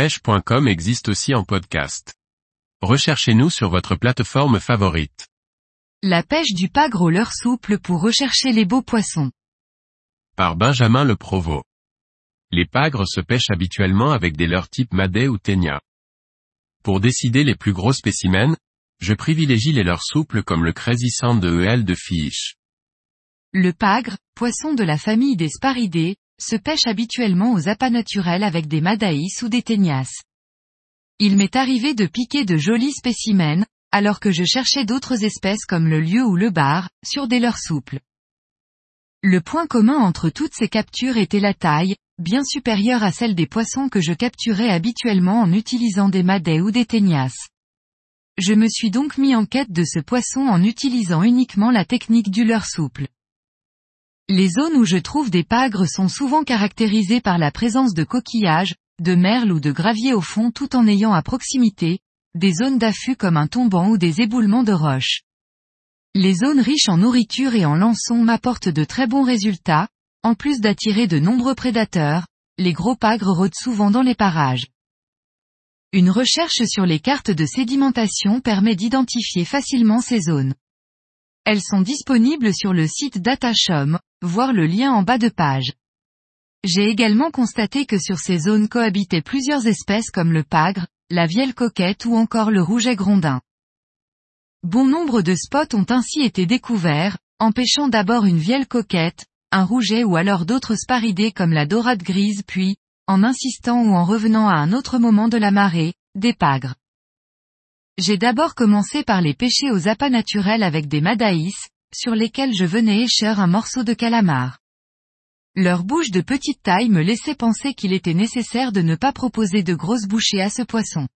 pêche.com existe aussi en podcast. Recherchez-nous sur votre plateforme favorite. La pêche du pagre au leurre souple pour rechercher les beaux poissons. Par Benjamin Le Provost. Les pagres se pêchent habituellement avec des leurres type Madet ou Ténia. Pour décider les plus gros spécimens, je privilégie les leurres souples comme le Crazy Sand de EL de Fiche. Le pagre, poisson de la famille des sparidés, se pêche habituellement aux appâts naturels avec des madaïs ou des ténias. Il m'est arrivé de piquer de jolis spécimens, alors que je cherchais d'autres espèces comme le lieu ou le bar, sur des leurres souples. Le point commun entre toutes ces captures était la taille, bien supérieure à celle des poissons que je capturais habituellement en utilisant des madets ou des ténias. Je me suis donc mis en quête de ce poisson en utilisant uniquement la technique du leurre souple. Les zones où je trouve des pagres sont souvent caractérisées par la présence de coquillages, de merles ou de graviers au fond tout en ayant à proximité, des zones d'affût comme un tombant ou des éboulements de roches. Les zones riches en nourriture et en lançons m'apportent de très bons résultats, en plus d'attirer de nombreux prédateurs, les gros pagres rôdent souvent dans les parages. Une recherche sur les cartes de sédimentation permet d'identifier facilement ces zones. Elles sont disponibles sur le site Datashom, voir le lien en bas de page. J'ai également constaté que sur ces zones cohabitaient plusieurs espèces comme le pagre, la vielle coquette ou encore le rouget grondin. Bon nombre de spots ont ainsi été découverts, empêchant d'abord une vielle coquette, un rouget ou alors d'autres sparidés comme la dorade grise puis, en insistant ou en revenant à un autre moment de la marée, des pagres. J'ai d'abord commencé par les pêcher aux appâts naturels avec des madaïs, sur lesquels je venais écheur un morceau de calamar. Leur bouche de petite taille me laissait penser qu'il était nécessaire de ne pas proposer de grosses bouchées à ce poisson.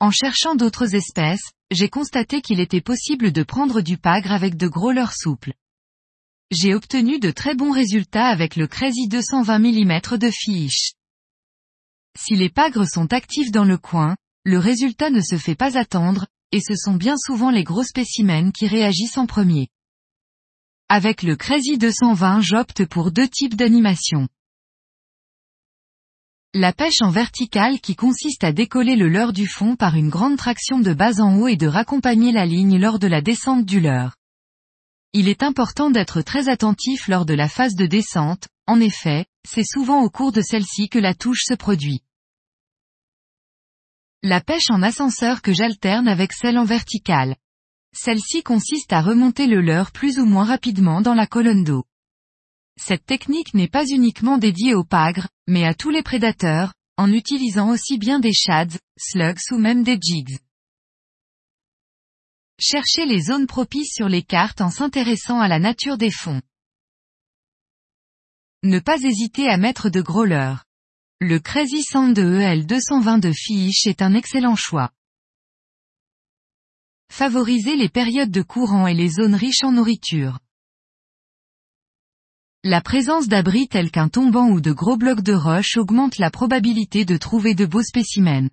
En cherchant d'autres espèces, j'ai constaté qu'il était possible de prendre du pagre avec de gros leurres souples. J'ai obtenu de très bons résultats avec le Crazy 220 mm de fiche. Si les pagres sont actifs dans le coin, le résultat ne se fait pas attendre, et ce sont bien souvent les gros spécimens qui réagissent en premier. Avec le Crazy 220 j'opte pour deux types d'animation. La pêche en verticale qui consiste à décoller le leurre du fond par une grande traction de bas en haut et de raccompagner la ligne lors de la descente du leurre. Il est important d'être très attentif lors de la phase de descente, en effet, c'est souvent au cours de celle-ci que la touche se produit. La pêche en ascenseur que j'alterne avec celle en verticale. Celle-ci consiste à remonter le leurre plus ou moins rapidement dans la colonne d'eau. Cette technique n'est pas uniquement dédiée aux pagres, mais à tous les prédateurs, en utilisant aussi bien des shads, slugs ou même des jigs. Cherchez les zones propices sur les cartes en s'intéressant à la nature des fonds. Ne pas hésiter à mettre de gros leurres. Le Crazy Sand de EL 220 de Fish est un excellent choix. Favorisez les périodes de courant et les zones riches en nourriture. La présence d'abris tels qu'un tombant ou de gros blocs de roche augmente la probabilité de trouver de beaux spécimens.